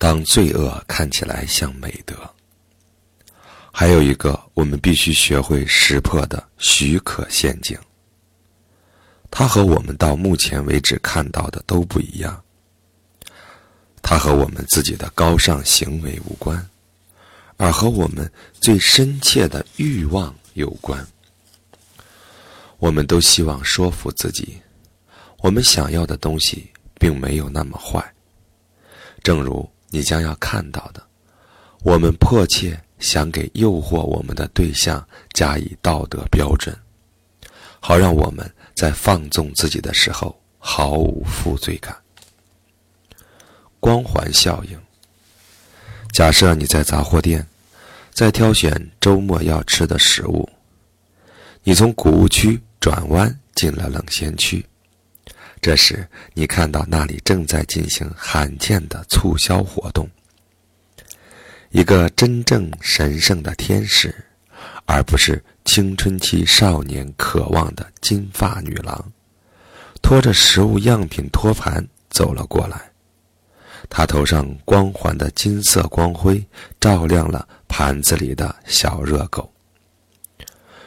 当罪恶看起来像美德。还有一个我们必须学会识破的许可陷阱。它和我们到目前为止看到的都不一样。它和我们自己的高尚行为无关，而和我们最深切的欲望有关。我们都希望说服自己，我们想要的东西并没有那么坏。正如你将要看到的，我们迫切想给诱惑我们的对象加以道德标准，好让我们在放纵自己的时候毫无负罪感。光环效应。假设你在杂货店，在挑选周末要吃的食物，你从谷物区。转弯进了冷鲜区，这时你看到那里正在进行罕见的促销活动。一个真正神圣的天使，而不是青春期少年渴望的金发女郎，拖着食物样品托盘走了过来。他头上光环的金色光辉照亮了盘子里的小热狗。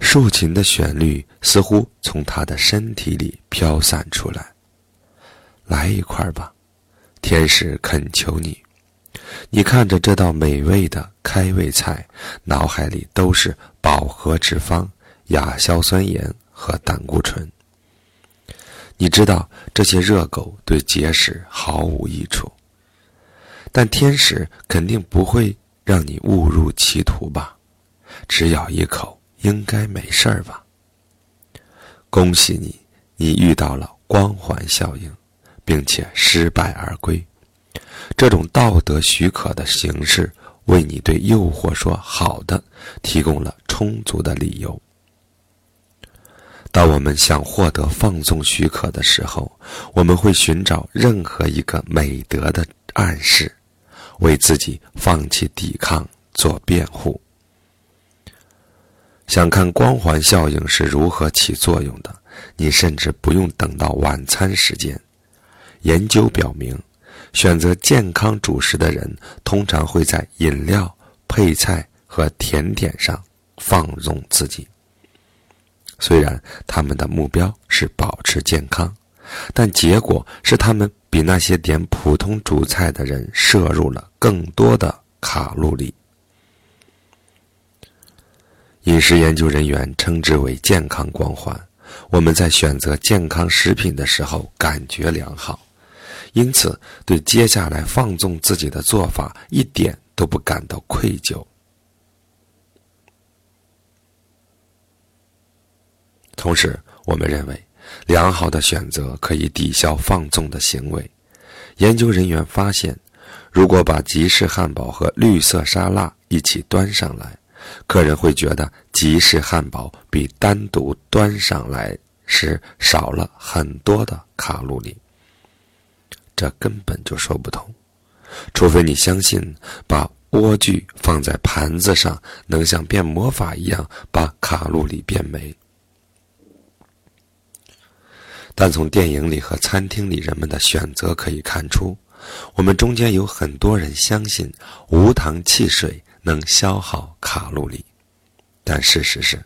竖琴的旋律似乎从他的身体里飘散出来。来一块吧，天使恳求你。你看着这道美味的开胃菜，脑海里都是饱和脂肪、亚硝酸盐和胆固醇。你知道这些热狗对结石毫无益处，但天使肯定不会让你误入歧途吧？只咬一口。应该没事儿吧？恭喜你，你遇到了光环效应，并且失败而归。这种道德许可的形式，为你对诱惑说好的提供了充足的理由。当我们想获得放纵许可的时候，我们会寻找任何一个美德的暗示，为自己放弃抵抗做辩护。想看光环效应是如何起作用的，你甚至不用等到晚餐时间。研究表明，选择健康主食的人通常会在饮料、配菜和甜点上放纵自己。虽然他们的目标是保持健康，但结果是他们比那些点普通主菜的人摄入了更多的卡路里。饮食研究人员称之为健康光环。我们在选择健康食品的时候感觉良好，因此对接下来放纵自己的做法一点都不感到愧疚。同时，我们认为良好的选择可以抵消放纵的行为。研究人员发现，如果把吉士汉堡和绿色沙拉一起端上来。客人会觉得吉士汉堡比单独端上来时少了很多的卡路里。这根本就说不通，除非你相信把莴苣放在盘子上能像变魔法一样把卡路里变没。但从电影里和餐厅里人们的选择可以看出，我们中间有很多人相信无糖汽水。能消耗卡路里，但事实是，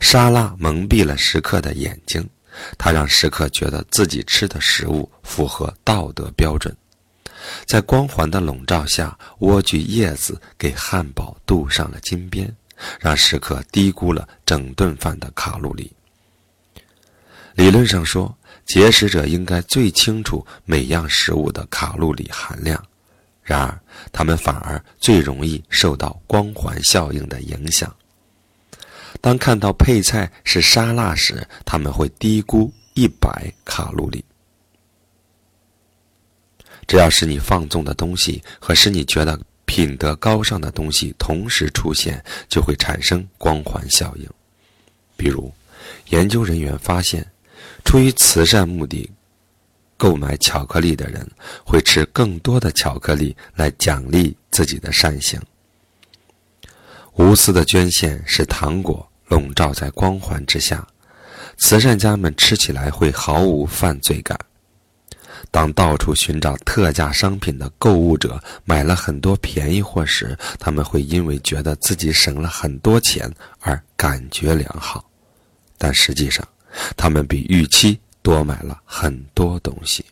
沙拉蒙蔽了食客的眼睛，它让食客觉得自己吃的食物符合道德标准。在光环的笼罩下，莴苣叶子给汉堡镀上了金边，让食客低估了整顿饭的卡路里。理论上说，节食者应该最清楚每样食物的卡路里含量。然而，他们反而最容易受到光环效应的影响。当看到配菜是沙拉时，他们会低估一百卡路里。只要使你放纵的东西和使你觉得品德高尚的东西同时出现，就会产生光环效应。比如，研究人员发现，出于慈善目的。购买巧克力的人会吃更多的巧克力来奖励自己的善行。无私的捐献使糖果笼罩在光环之下，慈善家们吃起来会毫无犯罪感。当到处寻找特价商品的购物者买了很多便宜货时，他们会因为觉得自己省了很多钱而感觉良好，但实际上，他们比预期多买了很多东西。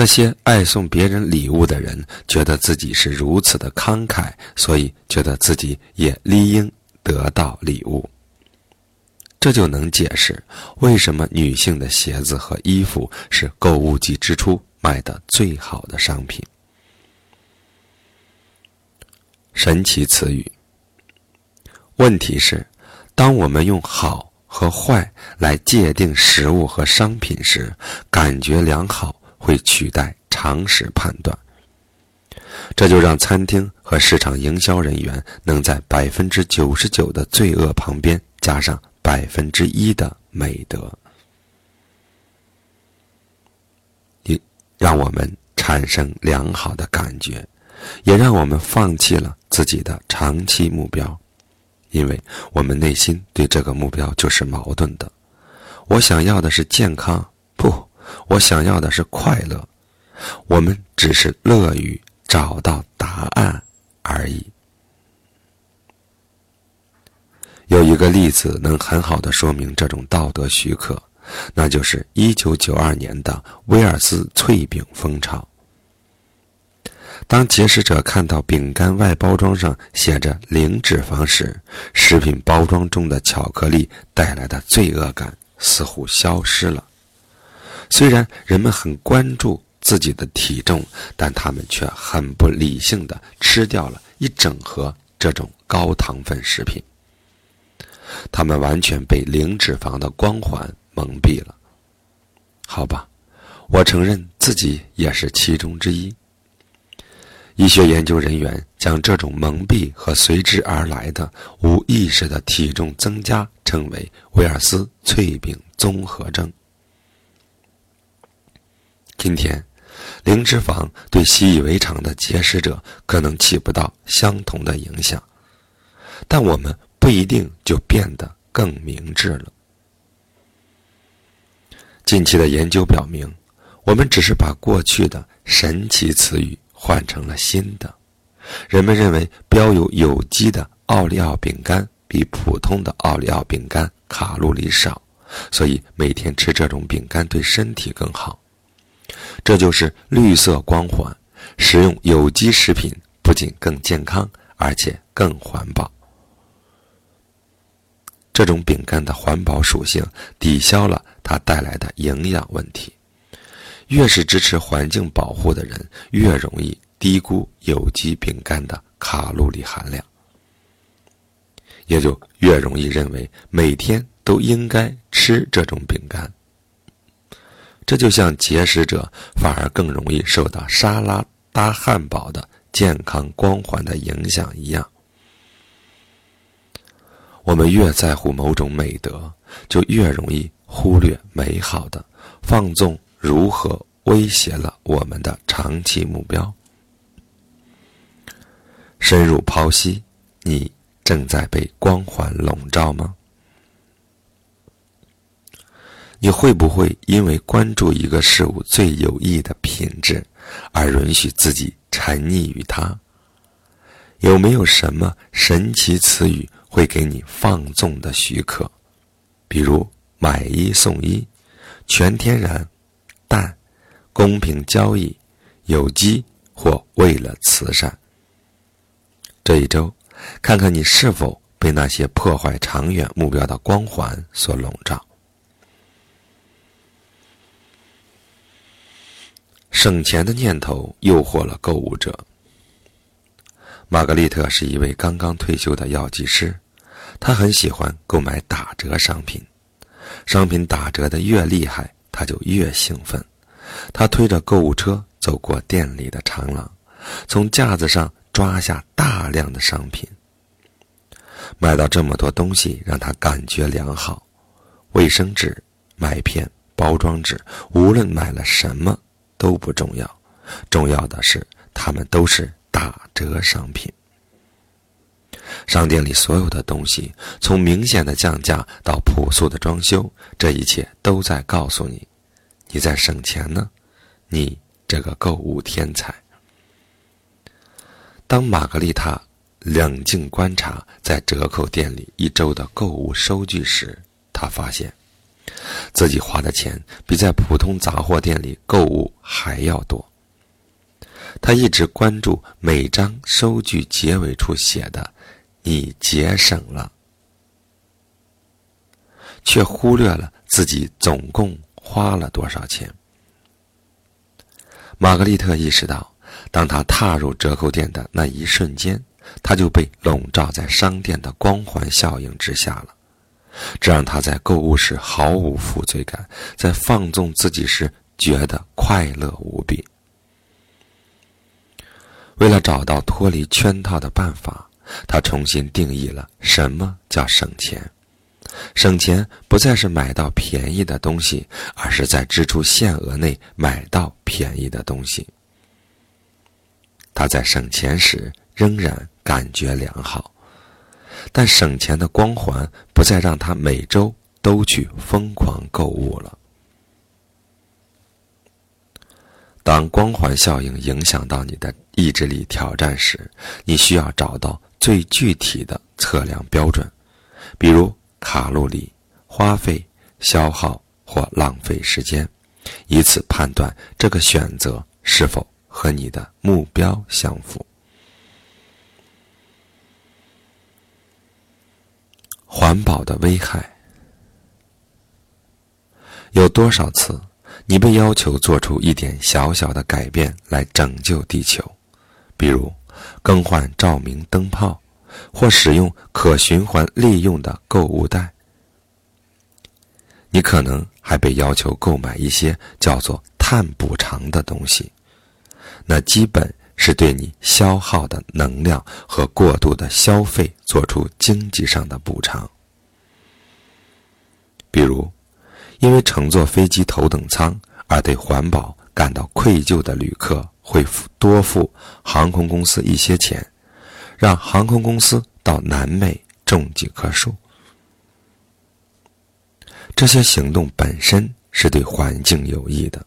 那些爱送别人礼物的人，觉得自己是如此的慷慨，所以觉得自己也理应得到礼物。这就能解释为什么女性的鞋子和衣服是购物季之初卖的最好的商品。神奇词语。问题是，当我们用好和坏来界定食物和商品时，感觉良好。会取代常识判断，这就让餐厅和市场营销人员能在百分之九十九的罪恶旁边加上百分之一的美德，也让我们产生良好的感觉，也让我们放弃了自己的长期目标，因为我们内心对这个目标就是矛盾的。我想要的是健康，不。我想要的是快乐，我们只是乐于找到答案而已。有一个例子能很好的说明这种道德许可，那就是一九九二年的威尔斯脆饼风潮。当节食者看到饼干外包装上写着零脂肪时，食品包装中的巧克力带来的罪恶感似乎消失了。虽然人们很关注自己的体重，但他们却很不理性的吃掉了一整盒这种高糖分食品。他们完全被零脂肪的光环蒙蔽了。好吧，我承认自己也是其中之一。医学研究人员将这种蒙蔽和随之而来的无意识的体重增加称为威尔斯脆饼综合症。今天，零脂肪对习以为常的节食者可能起不到相同的影响，但我们不一定就变得更明智了。近期的研究表明，我们只是把过去的神奇词语换成了新的。人们认为标有有机的奥利奥饼干比普通的奥利奥饼干卡路里少，所以每天吃这种饼干对身体更好。这就是绿色光环，食用有机食品不仅更健康，而且更环保。这种饼干的环保属性抵消了它带来的营养问题。越是支持环境保护的人，越容易低估有机饼干的卡路里含量，也就越容易认为每天都应该吃这种饼干。这就像节食者反而更容易受到沙拉搭汉堡的健康光环的影响一样。我们越在乎某种美德，就越容易忽略美好的，放纵如何威胁了我们的长期目标。深入剖析，你正在被光环笼罩吗？你会不会因为关注一个事物最有益的品质，而允许自己沉溺于它？有没有什么神奇词语会给你放纵的许可？比如买一送一、全天然、但、公平交易、有机或为了慈善？这一周，看看你是否被那些破坏长远目标的光环所笼罩。省钱的念头诱惑了购物者。玛格丽特是一位刚刚退休的药剂师，她很喜欢购买打折商品，商品打折的越厉害，她就越兴奋。她推着购物车走过店里的长廊，从架子上抓下大量的商品。买到这么多东西让她感觉良好，卫生纸、麦片、包装纸，无论买了什么。都不重要，重要的是它们都是打折商品。商店里所有的东西，从明显的降价到朴素的装修，这一切都在告诉你，你在省钱呢，你这个购物天才。当玛格丽塔冷静观察在折扣店里一周的购物收据时，她发现自己花的钱比在普通杂货店里购物还要多。他一直关注每张收据结尾处写的“你节省了”，却忽略了自己总共花了多少钱。玛格丽特意识到。当他踏入折扣店的那一瞬间，他就被笼罩在商店的光环效应之下了，这让他在购物时毫无负罪感，在放纵自己时觉得快乐无比。为了找到脱离圈套的办法，他重新定义了什么叫省钱。省钱不再是买到便宜的东西，而是在支出限额内买到便宜的东西。他在省钱时仍然感觉良好，但省钱的光环不再让他每周都去疯狂购物了。当光环效应影响到你的意志力挑战时，你需要找到最具体的测量标准，比如卡路里、花费、消耗或浪费时间，以此判断这个选择是否。和你的目标相符。环保的危害有多少次，你被要求做出一点小小的改变来拯救地球？比如更换照明灯泡，或使用可循环利用的购物袋。你可能还被要求购买一些叫做碳补偿的东西。那基本是对你消耗的能量和过度的消费做出经济上的补偿。比如，因为乘坐飞机头等舱而对环保感到愧疚的旅客，会多付航空公司一些钱，让航空公司到南美种几棵树。这些行动本身是对环境有益的。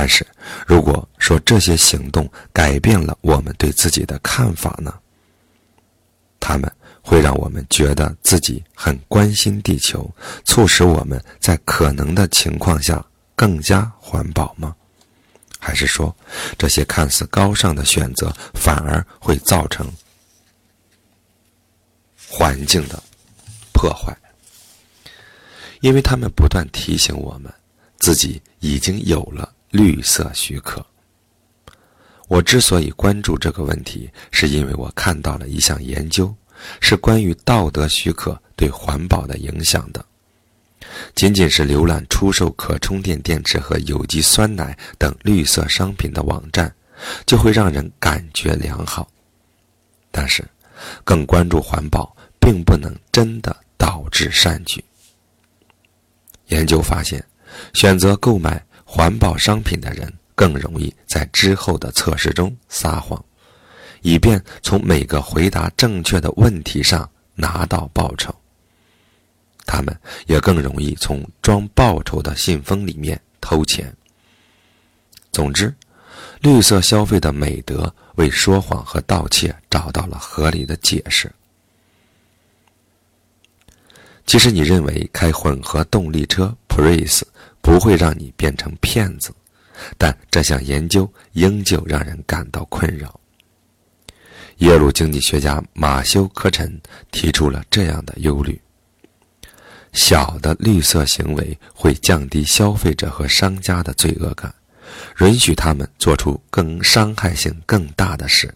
但是，如果说这些行动改变了我们对自己的看法呢？他们会让我们觉得自己很关心地球，促使我们在可能的情况下更加环保吗？还是说，这些看似高尚的选择反而会造成环境的破坏？因为他们不断提醒我们，自己已经有了。绿色许可。我之所以关注这个问题，是因为我看到了一项研究，是关于道德许可对环保的影响的。仅仅是浏览出售可充电电池和有机酸奶等绿色商品的网站，就会让人感觉良好。但是，更关注环保，并不能真的导致善举。研究发现，选择购买。环保商品的人更容易在之后的测试中撒谎，以便从每个回答正确的问题上拿到报酬。他们也更容易从装报酬的信封里面偷钱。总之，绿色消费的美德为说谎和盗窃找到了合理的解释。其实，你认为开混合动力车 Prius？不会让你变成骗子，但这项研究仍旧让人感到困扰。耶鲁经济学家马修·科臣提出了这样的忧虑：小的绿色行为会降低消费者和商家的罪恶感，允许他们做出更伤害性更大的事。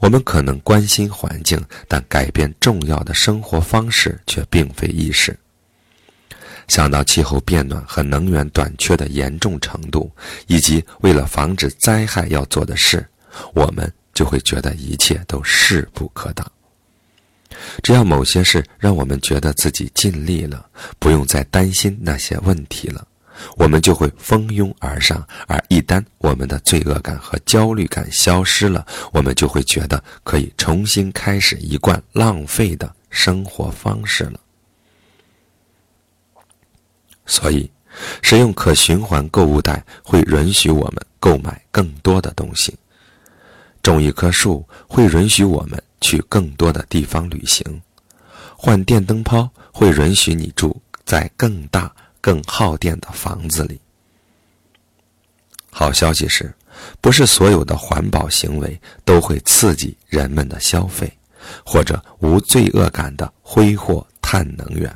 我们可能关心环境，但改变重要的生活方式却并非易事。想到气候变暖和能源短缺的严重程度，以及为了防止灾害要做的事，我们就会觉得一切都势不可挡。只要某些事让我们觉得自己尽力了，不用再担心那些问题了，我们就会蜂拥而上。而一旦我们的罪恶感和焦虑感消失了，我们就会觉得可以重新开始一贯浪费的生活方式了。所以，使用可循环购物袋会允许我们购买更多的东西。种一棵树会允许我们去更多的地方旅行。换电灯泡会允许你住在更大、更耗电的房子里。好消息是，不是所有的环保行为都会刺激人们的消费，或者无罪恶感的挥霍碳能源。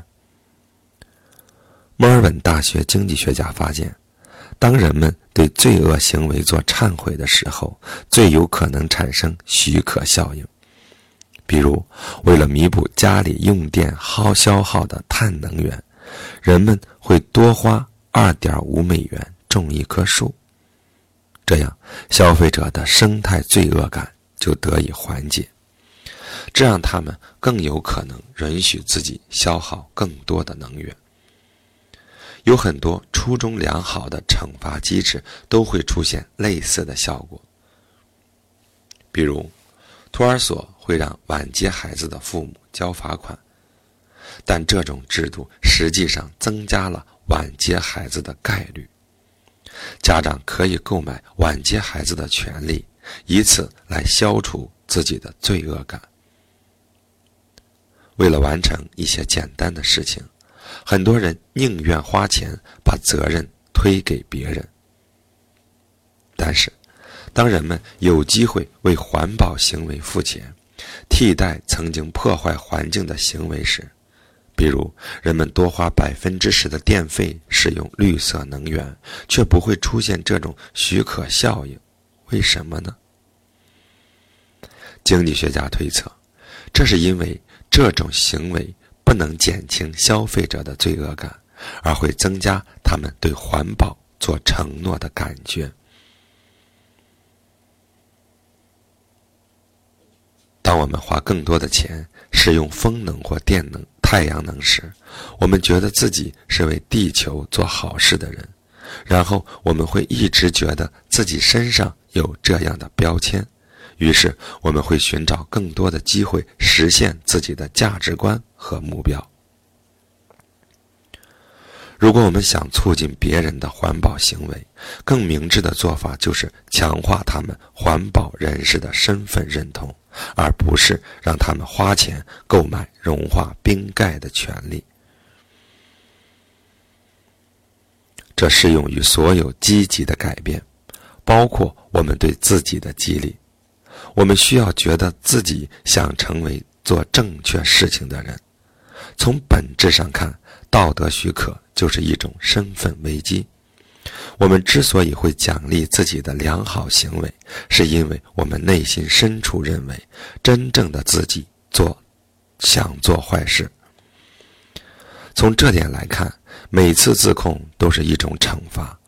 墨尔本大学经济学家发现，当人们对罪恶行为做忏悔的时候，最有可能产生许可效应。比如，为了弥补家里用电耗消耗的碳能源，人们会多花二点五美元种一棵树。这样，消费者的生态罪恶感就得以缓解，这让他们更有可能允许自己消耗更多的能源。有很多初衷良好的惩罚机制都会出现类似的效果，比如，托儿所会让晚接孩子的父母交罚款，但这种制度实际上增加了晚接孩子的概率。家长可以购买晚接孩子的权利，以此来消除自己的罪恶感。为了完成一些简单的事情。很多人宁愿花钱把责任推给别人，但是，当人们有机会为环保行为付钱，替代曾经破坏环境的行为时，比如人们多花百分之十的电费使用绿色能源，却不会出现这种许可效应，为什么呢？经济学家推测，这是因为这种行为。不能减轻消费者的罪恶感，而会增加他们对环保做承诺的感觉。当我们花更多的钱使用风能或电能、太阳能时，我们觉得自己是为地球做好事的人，然后我们会一直觉得自己身上有这样的标签。于是，我们会寻找更多的机会实现自己的价值观和目标。如果我们想促进别人的环保行为，更明智的做法就是强化他们环保人士的身份认同，而不是让他们花钱购买融化冰盖的权利。这适用于所有积极的改变，包括我们对自己的激励。我们需要觉得自己想成为做正确事情的人。从本质上看，道德许可就是一种身份危机。我们之所以会奖励自己的良好行为，是因为我们内心深处认为，真正的自己做想做坏事。从这点来看，每次自控都是一种惩罚。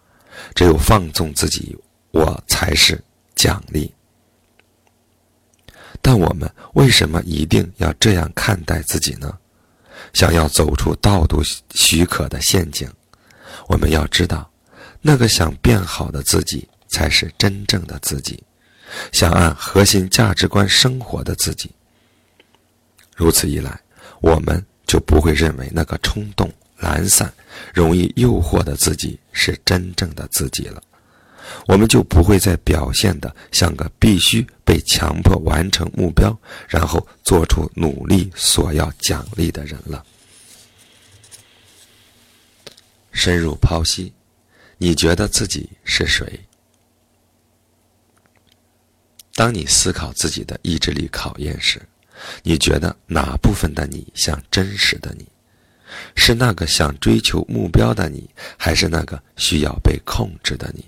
只有放纵自己，我才是奖励。但我们为什么一定要这样看待自己呢？想要走出道德许可的陷阱，我们要知道，那个想变好的自己才是真正的自己，想按核心价值观生活的自己。如此一来，我们就不会认为那个冲动、懒散、容易诱惑的自己是真正的自己了。我们就不会再表现的像个必须被强迫完成目标，然后做出努力索要奖励的人了。深入剖析，你觉得自己是谁？当你思考自己的意志力考验时，你觉得哪部分的你像真实的你？是那个想追求目标的你，还是那个需要被控制的你？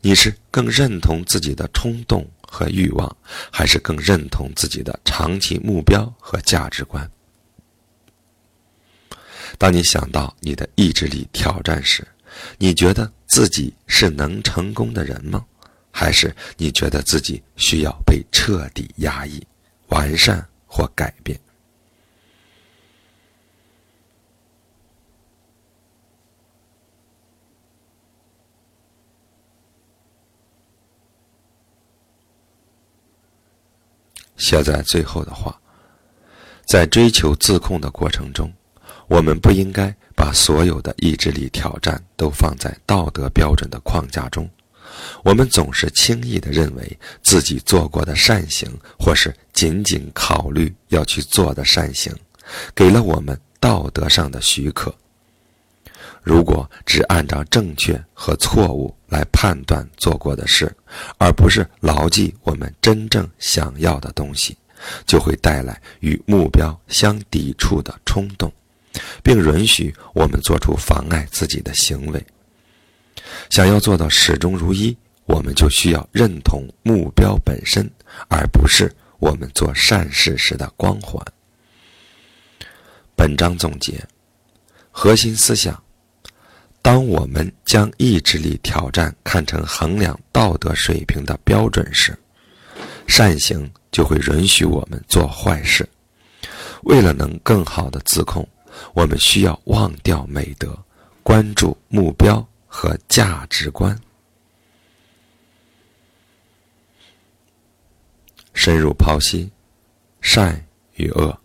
你是更认同自己的冲动和欲望，还是更认同自己的长期目标和价值观？当你想到你的意志力挑战时，你觉得自己是能成功的人吗？还是你觉得自己需要被彻底压抑、完善或改变？写在最后的话，在追求自控的过程中，我们不应该把所有的意志力挑战都放在道德标准的框架中，我们总是轻易地认为自己做过的善行，或是仅仅考虑要去做的善行，给了我们道德上的许可。如果只按照正确和错误来判断做过的事，而不是牢记我们真正想要的东西，就会带来与目标相抵触的冲动，并允许我们做出妨碍自己的行为。想要做到始终如一，我们就需要认同目标本身，而不是我们做善事时的光环。本章总结核心思想。当我们将意志力挑战看成衡量道德水平的标准时，善行就会允许我们做坏事。为了能更好的自控，我们需要忘掉美德，关注目标和价值观。深入剖析善与恶。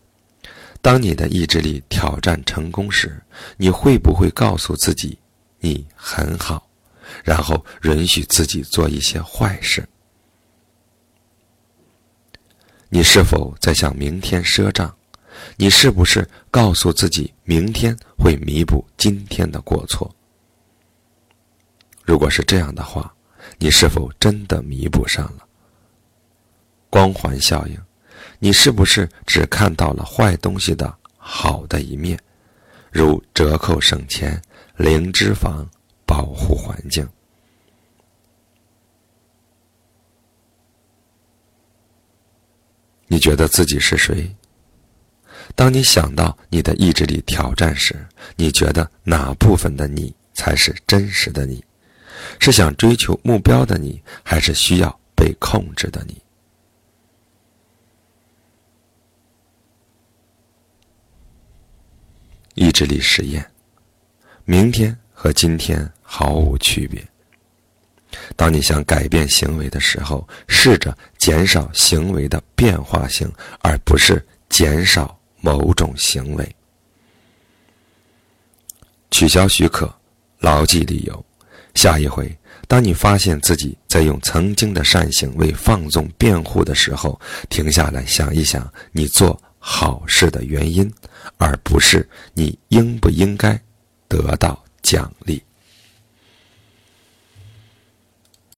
当你的意志力挑战成功时，你会不会告诉自己？你很好，然后允许自己做一些坏事。你是否在向明天赊账？你是不是告诉自己明天会弥补今天的过错？如果是这样的话，你是否真的弥补上了？光环效应，你是不是只看到了坏东西的好的一面，如折扣省钱？零脂肪，保护环境。你觉得自己是谁？当你想到你的意志力挑战时，你觉得哪部分的你才是真实的你？是想追求目标的你，还是需要被控制的你？意志力实验。明天和今天毫无区别。当你想改变行为的时候，试着减少行为的变化性，而不是减少某种行为。取消许可，牢记理由。下一回，当你发现自己在用曾经的善行为放纵辩护的时候，停下来想一想你做好事的原因，而不是你应不应该。得到奖励。